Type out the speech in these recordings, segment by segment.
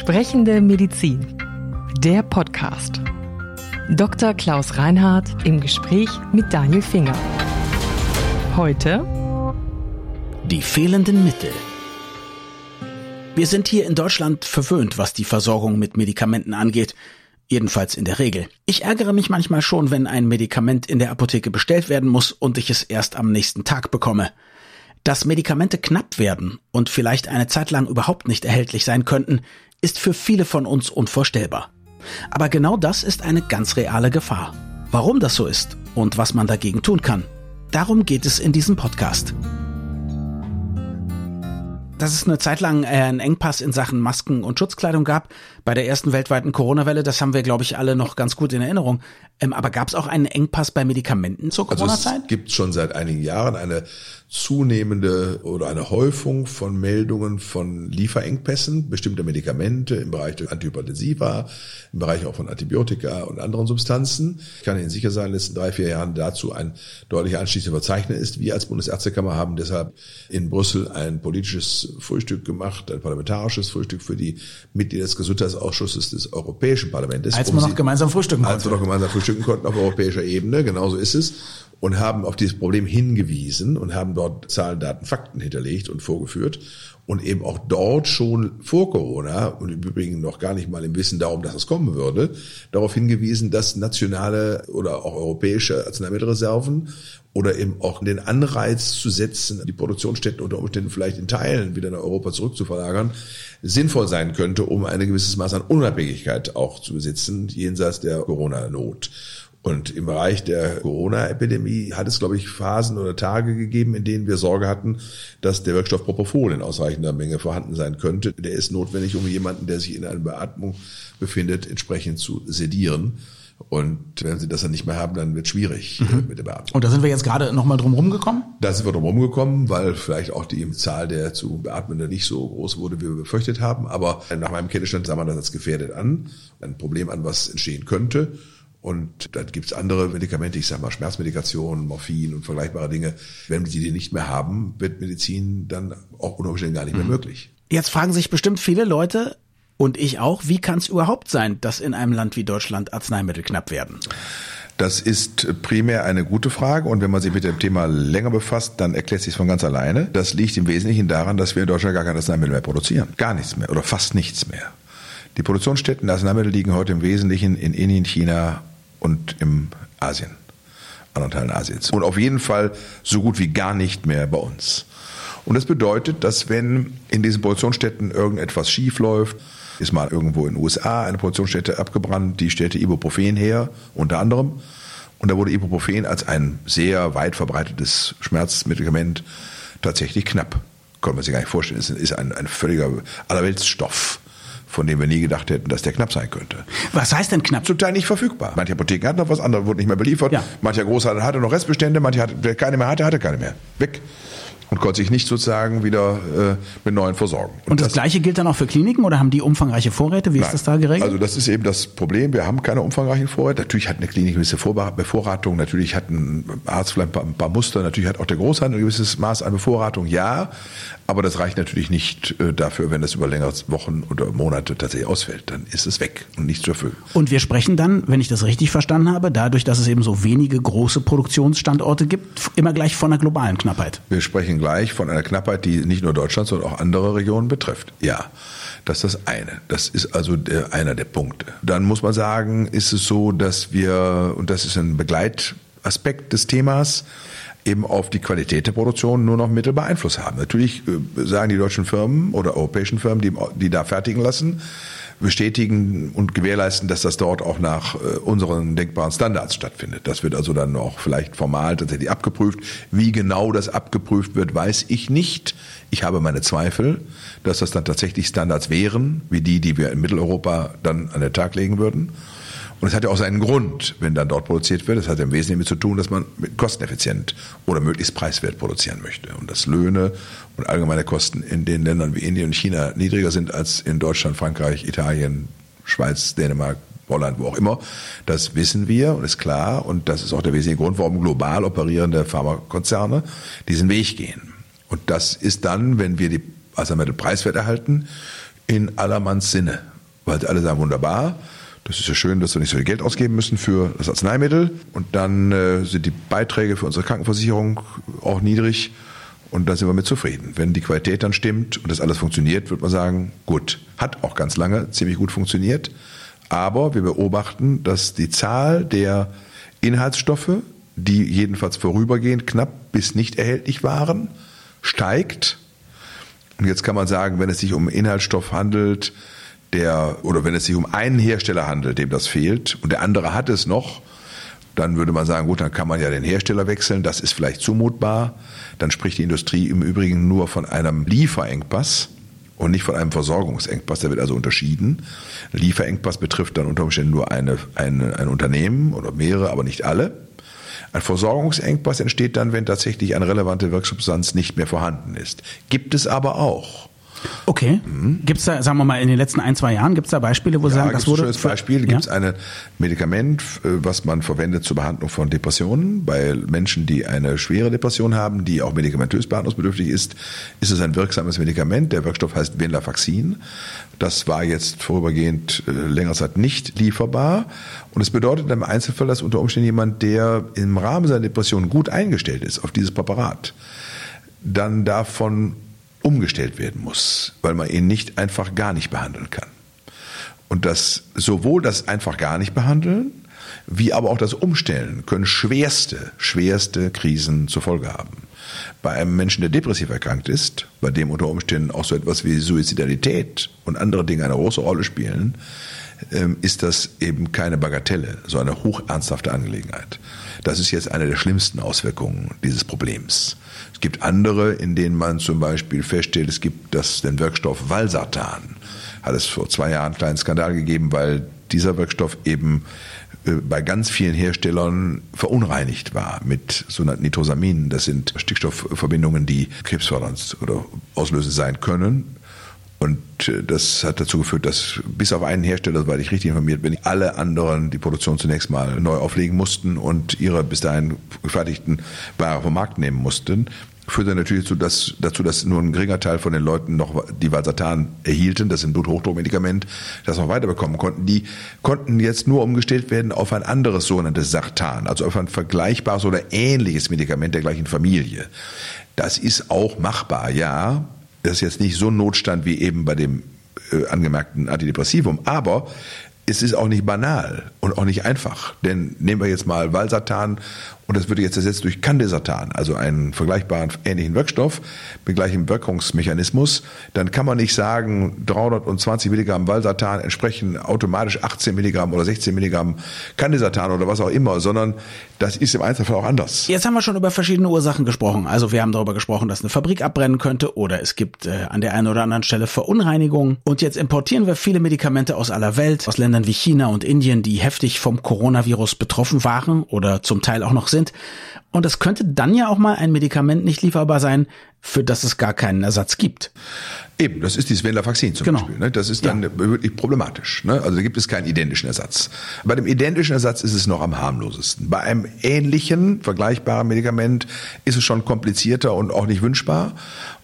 Sprechende Medizin. Der Podcast. Dr. Klaus Reinhardt im Gespräch mit Daniel Finger. Heute die fehlenden Mittel. Wir sind hier in Deutschland verwöhnt, was die Versorgung mit Medikamenten angeht. Jedenfalls in der Regel. Ich ärgere mich manchmal schon, wenn ein Medikament in der Apotheke bestellt werden muss und ich es erst am nächsten Tag bekomme. Dass Medikamente knapp werden und vielleicht eine Zeit lang überhaupt nicht erhältlich sein könnten, ist für viele von uns unvorstellbar. Aber genau das ist eine ganz reale Gefahr. Warum das so ist und was man dagegen tun kann, darum geht es in diesem Podcast dass es eine Zeit lang äh, einen Engpass in Sachen Masken und Schutzkleidung gab. Bei der ersten weltweiten Corona-Welle, das haben wir, glaube ich, alle noch ganz gut in Erinnerung. Ähm, aber gab es auch einen Engpass bei Medikamenten zur Corona-Zeit? Also es gibt schon seit einigen Jahren eine zunehmende oder eine Häufung von Meldungen von Lieferengpässen bestimmter Medikamente im Bereich der Antihypertensiva, im Bereich auch von Antibiotika und anderen Substanzen. Ich kann Ihnen sicher sagen, in den letzten drei, vier Jahren dazu ein deutlicher Anstieg zu verzeichnen ist. Wir als Bundesärztekammer haben deshalb in Brüssel ein politisches Frühstück gemacht, ein parlamentarisches Frühstück für die Mitglieder des Gesundheitsausschusses des Europäischen Parlaments. Als wir noch gemeinsam frühstücken konnten. Als wir noch gemeinsam frühstücken konnten auf europäischer Ebene, genauso ist es und haben auf dieses Problem hingewiesen und haben dort Zahlen, Daten, Fakten hinterlegt und vorgeführt und eben auch dort schon vor Corona und im Übrigen noch gar nicht mal im Wissen darum, dass es kommen würde, darauf hingewiesen, dass nationale oder auch europäische Arzneimittelreserven oder eben auch den Anreiz zu setzen, die Produktionsstätten unter Umständen vielleicht in Teilen wieder nach Europa zurückzuverlagern, sinnvoll sein könnte, um ein gewisses Maß an Unabhängigkeit auch zu besitzen, jenseits der Corona-Not. Und im Bereich der Corona-Epidemie hat es, glaube ich, Phasen oder Tage gegeben, in denen wir Sorge hatten, dass der Wirkstoff Propofol in ausreichender Menge vorhanden sein könnte. Der ist notwendig, um jemanden, der sich in einer Beatmung befindet, entsprechend zu sedieren. Und wenn sie das dann nicht mehr haben, dann wird es schwierig äh, mhm. mit der Beatmung. Und da sind wir jetzt gerade nochmal drum rumgekommen? Da sind wir drum rumgekommen, weil vielleicht auch die Zahl der zu Beatmenden nicht so groß wurde, wie wir befürchtet haben. Aber nach meinem Kenntnisstand sah man das als gefährdet an. Ein Problem an, was entstehen könnte. Und dann gibt's andere Medikamente, ich sage mal Schmerzmedikation, Morphin und vergleichbare Dinge. Wenn sie die nicht mehr haben, wird Medizin dann auch unter Umständen gar nicht mehr mhm. möglich. Jetzt fragen sich bestimmt viele Leute, und ich auch, wie kann es überhaupt sein, dass in einem Land wie Deutschland Arzneimittel knapp werden? Das ist primär eine gute Frage und wenn man sich mit dem Thema länger befasst, dann erklärt sich von ganz alleine. Das liegt im Wesentlichen daran, dass wir in Deutschland gar keine Arzneimittel mehr produzieren. Gar nichts mehr oder fast nichts mehr. Die Produktionsstätten der Arzneimittel liegen heute im Wesentlichen in Indien, China und im Asien, anderen Teilen Asiens. Und auf jeden Fall so gut wie gar nicht mehr bei uns. Und das bedeutet, dass wenn in diesen Produktionsstätten irgendetwas schief läuft, ist mal irgendwo in den USA eine Produktionsstätte abgebrannt, die stellte Ibuprofen her, unter anderem. Und da wurde Ibuprofen als ein sehr weit verbreitetes Schmerzmedikament tatsächlich knapp. Konnte man sich gar nicht vorstellen. Es ist ein, ein völliger Allerweltsstoff von dem wir nie gedacht hätten, dass der knapp sein könnte. Was heißt denn knapp? Zum Teil nicht verfügbar. Manche Apotheken hatten noch was, andere wurden nicht mehr beliefert. Ja. Mancher Großhandel hatte noch Restbestände, manche hatte, wer keine mehr hatte, hatte keine mehr. Weg und konnte sich nicht sozusagen wieder äh, mit neuen versorgen. Und, und das, das, Gleiche gilt dann auch für Kliniken oder haben die umfangreiche Vorräte? Wie nein, ist das da geregelt? Also das ist eben das Problem. Wir haben keine umfangreichen Vorräte. Natürlich hat eine Klinik eine gewisse Bevorratung. Natürlich hat ein Arzt vielleicht ein paar Muster. Natürlich hat auch der Großhandel ein gewisses Maß an Bevorratung. Ja, aber das reicht natürlich nicht äh, dafür, wenn das über längere Wochen oder Monate tatsächlich ausfällt. Dann ist es weg und nicht zu erfüllen. Und wir sprechen dann, wenn ich das richtig verstanden habe, dadurch, dass es eben so wenige große Produktionsstandorte gibt, immer gleich von einer globalen Knappheit. Wir sprechen gleich von einer Knappheit, die nicht nur Deutschland, sondern auch andere Regionen betrifft. Ja. Das ist das eine. Das ist also der, einer der Punkte. Dann muss man sagen, ist es so, dass wir, und das ist ein Begleitaspekt des Themas, eben auf die Qualität der Produktion nur noch mittelbar Einfluss haben. Natürlich äh, sagen die deutschen Firmen oder europäischen Firmen, die, die da fertigen lassen, bestätigen und gewährleisten, dass das dort auch nach äh, unseren denkbaren Standards stattfindet. Das wird also dann auch vielleicht formal tatsächlich abgeprüft. Wie genau das abgeprüft wird, weiß ich nicht. Ich habe meine Zweifel, dass das dann tatsächlich Standards wären, wie die, die wir in Mitteleuropa dann an den Tag legen würden. Und es hat ja auch seinen Grund, wenn dann dort produziert wird. Es hat ja im Wesentlichen damit zu tun, dass man kosteneffizient oder möglichst preiswert produzieren möchte. Und dass Löhne und allgemeine Kosten in den Ländern wie Indien und China niedriger sind als in Deutschland, Frankreich, Italien, Schweiz, Dänemark, Holland, wo auch immer. Das wissen wir und ist klar. Und das ist auch der wesentliche Grund, warum global operierende Pharmakonzerne diesen Weg gehen. Und das ist dann, wenn wir die Arzneimittel preiswert erhalten, in allermanns Sinne. Weil alle sagen, wunderbar, das ist ja schön, dass wir nicht so viel Geld ausgeben müssen für das Arzneimittel. Und dann äh, sind die Beiträge für unsere Krankenversicherung auch niedrig. Und da sind wir mit zufrieden. Wenn die Qualität dann stimmt und das alles funktioniert, wird man sagen, gut, hat auch ganz lange ziemlich gut funktioniert. Aber wir beobachten, dass die Zahl der Inhaltsstoffe, die jedenfalls vorübergehend knapp bis nicht erhältlich waren, steigt. Und jetzt kann man sagen, wenn es sich um Inhaltsstoff handelt, der, oder wenn es sich um einen Hersteller handelt, dem das fehlt, und der andere hat es noch, dann würde man sagen, gut, dann kann man ja den Hersteller wechseln, das ist vielleicht zumutbar. Dann spricht die Industrie im Übrigen nur von einem Lieferengpass und nicht von einem Versorgungsengpass. Der wird also unterschieden. Lieferengpass betrifft dann unter Umständen nur eine, eine, ein Unternehmen oder mehrere, aber nicht alle. Ein Versorgungsengpass entsteht dann, wenn tatsächlich eine relevante Wirksubstanz nicht mehr vorhanden ist. Gibt es aber auch. Okay. Mhm. Gibt es da, sagen wir mal, in den letzten ein, zwei Jahren, gibt es da Beispiele, wo Sie ja, sagen, das wurde... Ein Beispiel, gibt es ein Medikament, äh, was man verwendet zur Behandlung von Depressionen. Bei Menschen, die eine schwere Depression haben, die auch medikamentös behandlungsbedürftig ist, ist es ein wirksames Medikament. Der Wirkstoff heißt Venlafaxin. Das war jetzt vorübergehend äh, länger Zeit nicht lieferbar. Und es bedeutet im Einzelfall, dass unter Umständen jemand, der im Rahmen seiner Depression gut eingestellt ist auf dieses Präparat, dann davon umgestellt werden muss, weil man ihn nicht einfach gar nicht behandeln kann. Und das sowohl das einfach gar nicht behandeln, wie aber auch das Umstellen können schwerste, schwerste Krisen zur Folge haben. Bei einem Menschen, der depressiv erkrankt ist, bei dem unter Umständen auch so etwas wie Suizidalität und andere Dinge eine große Rolle spielen, ist das eben keine Bagatelle, sondern eine hochernsthafte Angelegenheit. Das ist jetzt eine der schlimmsten Auswirkungen dieses Problems. Es gibt andere, in denen man zum Beispiel feststellt, es gibt das, den Wirkstoff Valsartan. Hat es vor zwei Jahren einen kleinen Skandal gegeben, weil dieser Wirkstoff eben äh, bei ganz vielen Herstellern verunreinigt war mit sogenannten Nitrosaminen. Das sind Stickstoffverbindungen, die krebsfördernd oder auslösend sein können. Und äh, das hat dazu geführt, dass bis auf einen Hersteller, weil ich richtig informiert bin, alle anderen die Produktion zunächst mal neu auflegen mussten und ihre bis dahin gefertigten Ware vom Markt nehmen mussten führte natürlich dazu dass, dazu, dass nur ein geringer Teil von den Leuten noch die Valsartan erhielten, das ist ein Bluthochdruckmedikament, das noch weiterbekommen konnten. Die konnten jetzt nur umgestellt werden auf ein anderes sogenanntes Sartan, also auf ein vergleichbares oder ähnliches Medikament der gleichen Familie. Das ist auch machbar, ja, das ist jetzt nicht so ein Notstand wie eben bei dem äh, angemerkten Antidepressivum, aber es ist auch nicht banal und auch nicht einfach. Denn nehmen wir jetzt mal Valsartan und das wird jetzt ersetzt durch Candesartan, also einen vergleichbaren ähnlichen Wirkstoff mit gleichem Wirkungsmechanismus, dann kann man nicht sagen, 320 Milligramm Valsartan entsprechen automatisch 18 Milligramm oder 16 Milligramm Candesartan oder was auch immer, sondern das ist im Einzelfall auch anders. Jetzt haben wir schon über verschiedene Ursachen gesprochen. Also wir haben darüber gesprochen, dass eine Fabrik abbrennen könnte oder es gibt äh, an der einen oder anderen Stelle Verunreinigungen. Und jetzt importieren wir viele Medikamente aus aller Welt, aus Ländern wie China und Indien, die heftig vom Coronavirus betroffen waren oder zum Teil auch noch sind. Und es könnte dann ja auch mal ein Medikament nicht lieferbar sein, für das es gar keinen Ersatz gibt. Eben, das ist die Venlafaxin zum genau. Beispiel. Ne? Das ist dann ja. wirklich problematisch. Ne? Also da gibt es keinen identischen Ersatz. Bei dem identischen Ersatz ist es noch am harmlosesten. Bei einem ähnlichen, vergleichbaren Medikament ist es schon komplizierter und auch nicht wünschbar.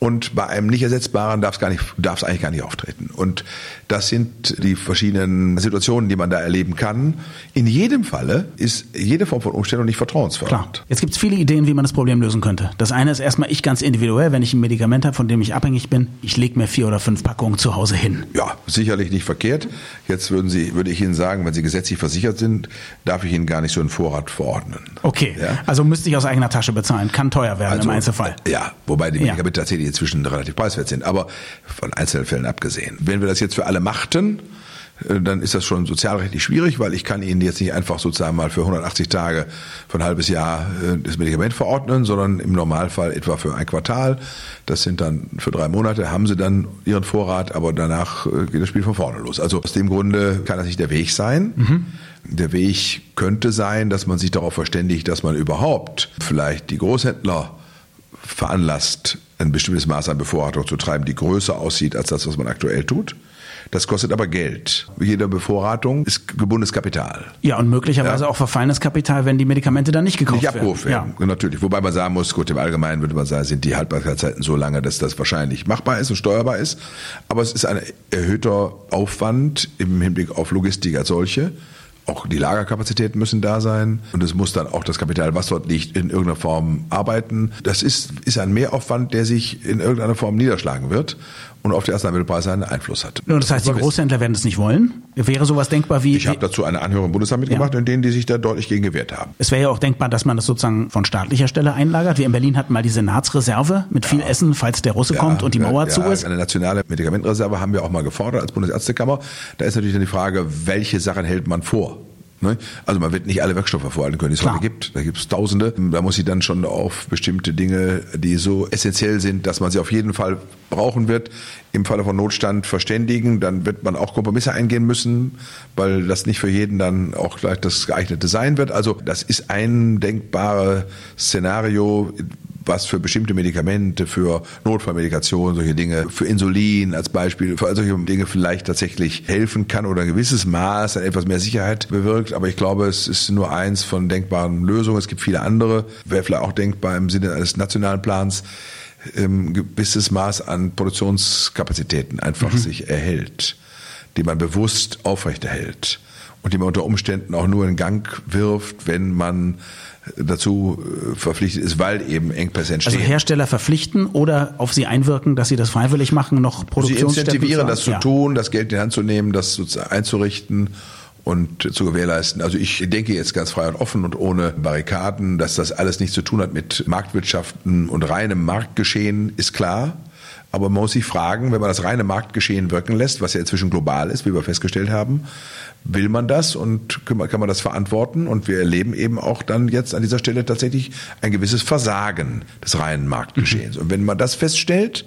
Und bei einem nicht ersetzbaren darf es gar nicht, darf es eigentlich gar nicht auftreten. Und das sind die verschiedenen Situationen, die man da erleben kann. In jedem Falle ist jede Form von Umstellung nicht vertrauensfördernd. Klar. Jetzt gibt es viele Ideen, wie man das Problem lösen könnte. Das eine ist erstmal ich ganz individuell, wenn ich ein Medikament habe, von dem ich abhängig bin, ich lege mir vier oder fünf Packungen zu Hause hin. Ja, sicherlich nicht verkehrt. Jetzt würden Sie, würde ich Ihnen sagen, wenn Sie gesetzlich versichert sind, darf ich Ihnen gar nicht so einen Vorrat verordnen. Okay. Ja? Also müsste ich aus eigener Tasche bezahlen. Kann teuer werden also, im Einzelfall. Ja, wobei die Medikamente ja. tatsächlich inzwischen relativ preiswert sind, aber von Einzelfällen abgesehen. Wenn wir das jetzt für alle machten, äh, dann ist das schon sozialrechtlich schwierig, weil ich kann Ihnen jetzt nicht einfach sozusagen mal für 180 Tage, für ein halbes Jahr äh, das Medikament verordnen, sondern im Normalfall etwa für ein Quartal. Das sind dann für drei Monate, haben Sie dann Ihren Vorrat, aber danach äh, geht das Spiel von vorne los. Also aus dem Grunde kann das nicht der Weg sein. Mhm. Der Weg könnte sein, dass man sich darauf verständigt, dass man überhaupt vielleicht die Großhändler veranlasst, ein bestimmtes Maß an Bevorratung zu treiben, die größer aussieht als das, was man aktuell tut. Das kostet aber Geld. Jede Bevorratung ist gebundenes Kapital. Ja, und möglicherweise ja. auch verfallenes Kapital, wenn die Medikamente dann nicht gekauft nicht abgerufen werden. Ja. Natürlich. Wobei man sagen muss, gut, im Allgemeinen würde man sagen, sind die Haltbarkeitszeiten so lange, dass das wahrscheinlich machbar ist und steuerbar ist. Aber es ist ein erhöhter Aufwand im Hinblick auf Logistik als solche. Auch die Lagerkapazitäten müssen da sein und es muss dann auch das Kapital, was dort liegt, in irgendeiner Form arbeiten. Das ist, ist ein Mehraufwand, der sich in irgendeiner Form niederschlagen wird und auf die Arzneimittelpreise einen Einfluss hat. Nur das heißt, die Großhändler werden es nicht wollen? Wäre sowas denkbar wie... Ich habe dazu eine Anhörung im Bundestag mitgemacht, ja. in denen die sich da deutlich gegen gewehrt haben. Es wäre ja auch denkbar, dass man das sozusagen von staatlicher Stelle einlagert. Wir in Berlin hatten mal die Senatsreserve mit viel ja. Essen, falls der Russe ja, kommt und die Mauer zu ist. Eine nationale Medikamentenreserve haben wir auch mal gefordert als Bundesärztekammer. Da ist natürlich dann die Frage, welche Sachen hält man vor? Ne? Also man wird nicht alle Wirkstoffe vorhalten können, die es Klar. heute gibt. Da gibt es Tausende. Da muss sie dann schon auf bestimmte Dinge, die so essentiell sind, dass man sie auf jeden Fall brauchen wird, im Falle von Notstand verständigen. Dann wird man auch Kompromisse eingehen müssen, weil das nicht für jeden dann auch gleich das geeignete sein wird. Also das ist ein denkbares Szenario, was für bestimmte Medikamente, für Notfallmedikation, solche Dinge, für Insulin als Beispiel, für all solche Dinge vielleicht tatsächlich helfen kann oder ein gewisses Maß an etwas mehr Sicherheit bewirkt. Aber ich glaube, es ist nur eins von denkbaren Lösungen. Es gibt viele andere. Wäre vielleicht auch denkbar im Sinne eines nationalen Plans ein ähm, gewisses Maß an Produktionskapazitäten einfach mhm. sich erhält, die man bewusst aufrechterhält und die man unter Umständen auch nur in Gang wirft, wenn man dazu äh, verpflichtet ist, weil eben Engpässe entstehen. Also Hersteller verpflichten oder auf sie einwirken, dass sie das freiwillig machen, noch Produktionsstätten Sie incentivieren, das zu ja. tun, das Geld in die Hand zu nehmen, das einzurichten und zu gewährleisten. Also ich denke jetzt ganz frei und offen und ohne Barrikaden, dass das alles nichts zu tun hat mit Marktwirtschaften und reinem Marktgeschehen, ist klar. Aber man muss sich fragen, wenn man das reine Marktgeschehen wirken lässt, was ja inzwischen global ist, wie wir festgestellt haben, will man das und kann man das verantworten? Und wir erleben eben auch dann jetzt an dieser Stelle tatsächlich ein gewisses Versagen des reinen Marktgeschehens. Mhm. Und wenn man das feststellt,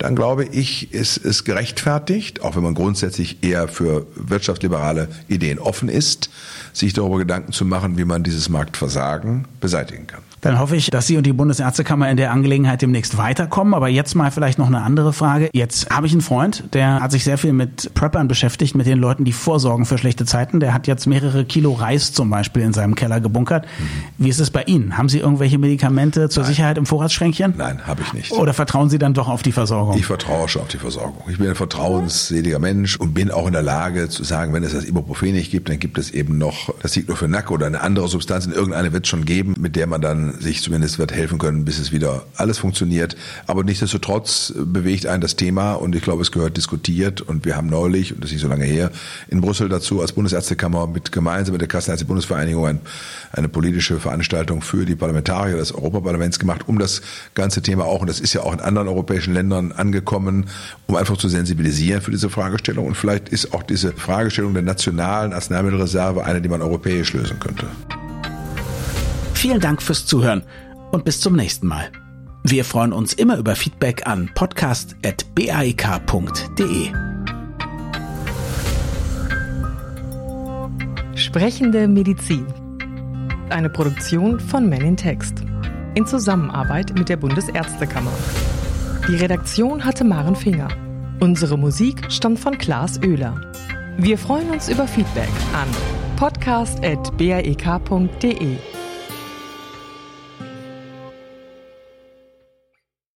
dann glaube ich, ist es gerechtfertigt, auch wenn man grundsätzlich eher für wirtschaftsliberale Ideen offen ist, sich darüber Gedanken zu machen, wie man dieses Marktversagen beseitigen kann. Dann hoffe ich, dass Sie und die Bundesärztekammer in der Angelegenheit demnächst weiterkommen. Aber jetzt mal vielleicht noch eine andere Frage. Jetzt habe ich einen Freund, der hat sich sehr viel mit Preppern beschäftigt, mit den Leuten, die vorsorgen für schlechte Zeiten. Der hat jetzt mehrere Kilo Reis zum Beispiel in seinem Keller gebunkert. Mhm. Wie ist es bei Ihnen? Haben Sie irgendwelche Medikamente zur Nein. Sicherheit im Vorratsschränkchen? Nein, habe ich nicht. Oder vertrauen Sie dann doch auf die Versorgung? Ich vertraue schon auf die Versorgung. Ich bin ein vertrauensseliger Mensch und bin auch in der Lage zu sagen, wenn es das Ibuprofen nicht gibt, dann gibt es eben noch das Diclofenac oder eine andere Substanz. In irgendeine wird es schon geben, mit der man dann sich zumindest wird helfen können, bis es wieder alles funktioniert. Aber nichtsdestotrotz bewegt einen das Thema und ich glaube, es gehört diskutiert und wir haben neulich, und das ist nicht so lange her, in Brüssel dazu als Bundesärztekammer mit gemeinsam mit der Kassenärztlichen Bundesvereinigung ein, eine politische Veranstaltung für die Parlamentarier des Europaparlaments gemacht, um das ganze Thema auch, und das ist ja auch in anderen europäischen Ländern angekommen, um einfach zu sensibilisieren für diese Fragestellung. Und vielleicht ist auch diese Fragestellung der nationalen Arzneimittelreserve eine, die man europäisch lösen könnte. Vielen Dank fürs Zuhören und bis zum nächsten Mal. Wir freuen uns immer über Feedback an podcast.baik.de. Sprechende Medizin. Eine Produktion von Men in Text. In Zusammenarbeit mit der Bundesärztekammer. Die Redaktion hatte Maren Finger. Unsere Musik stammt von Klaas Oehler. Wir freuen uns über Feedback an podcast.baek.de.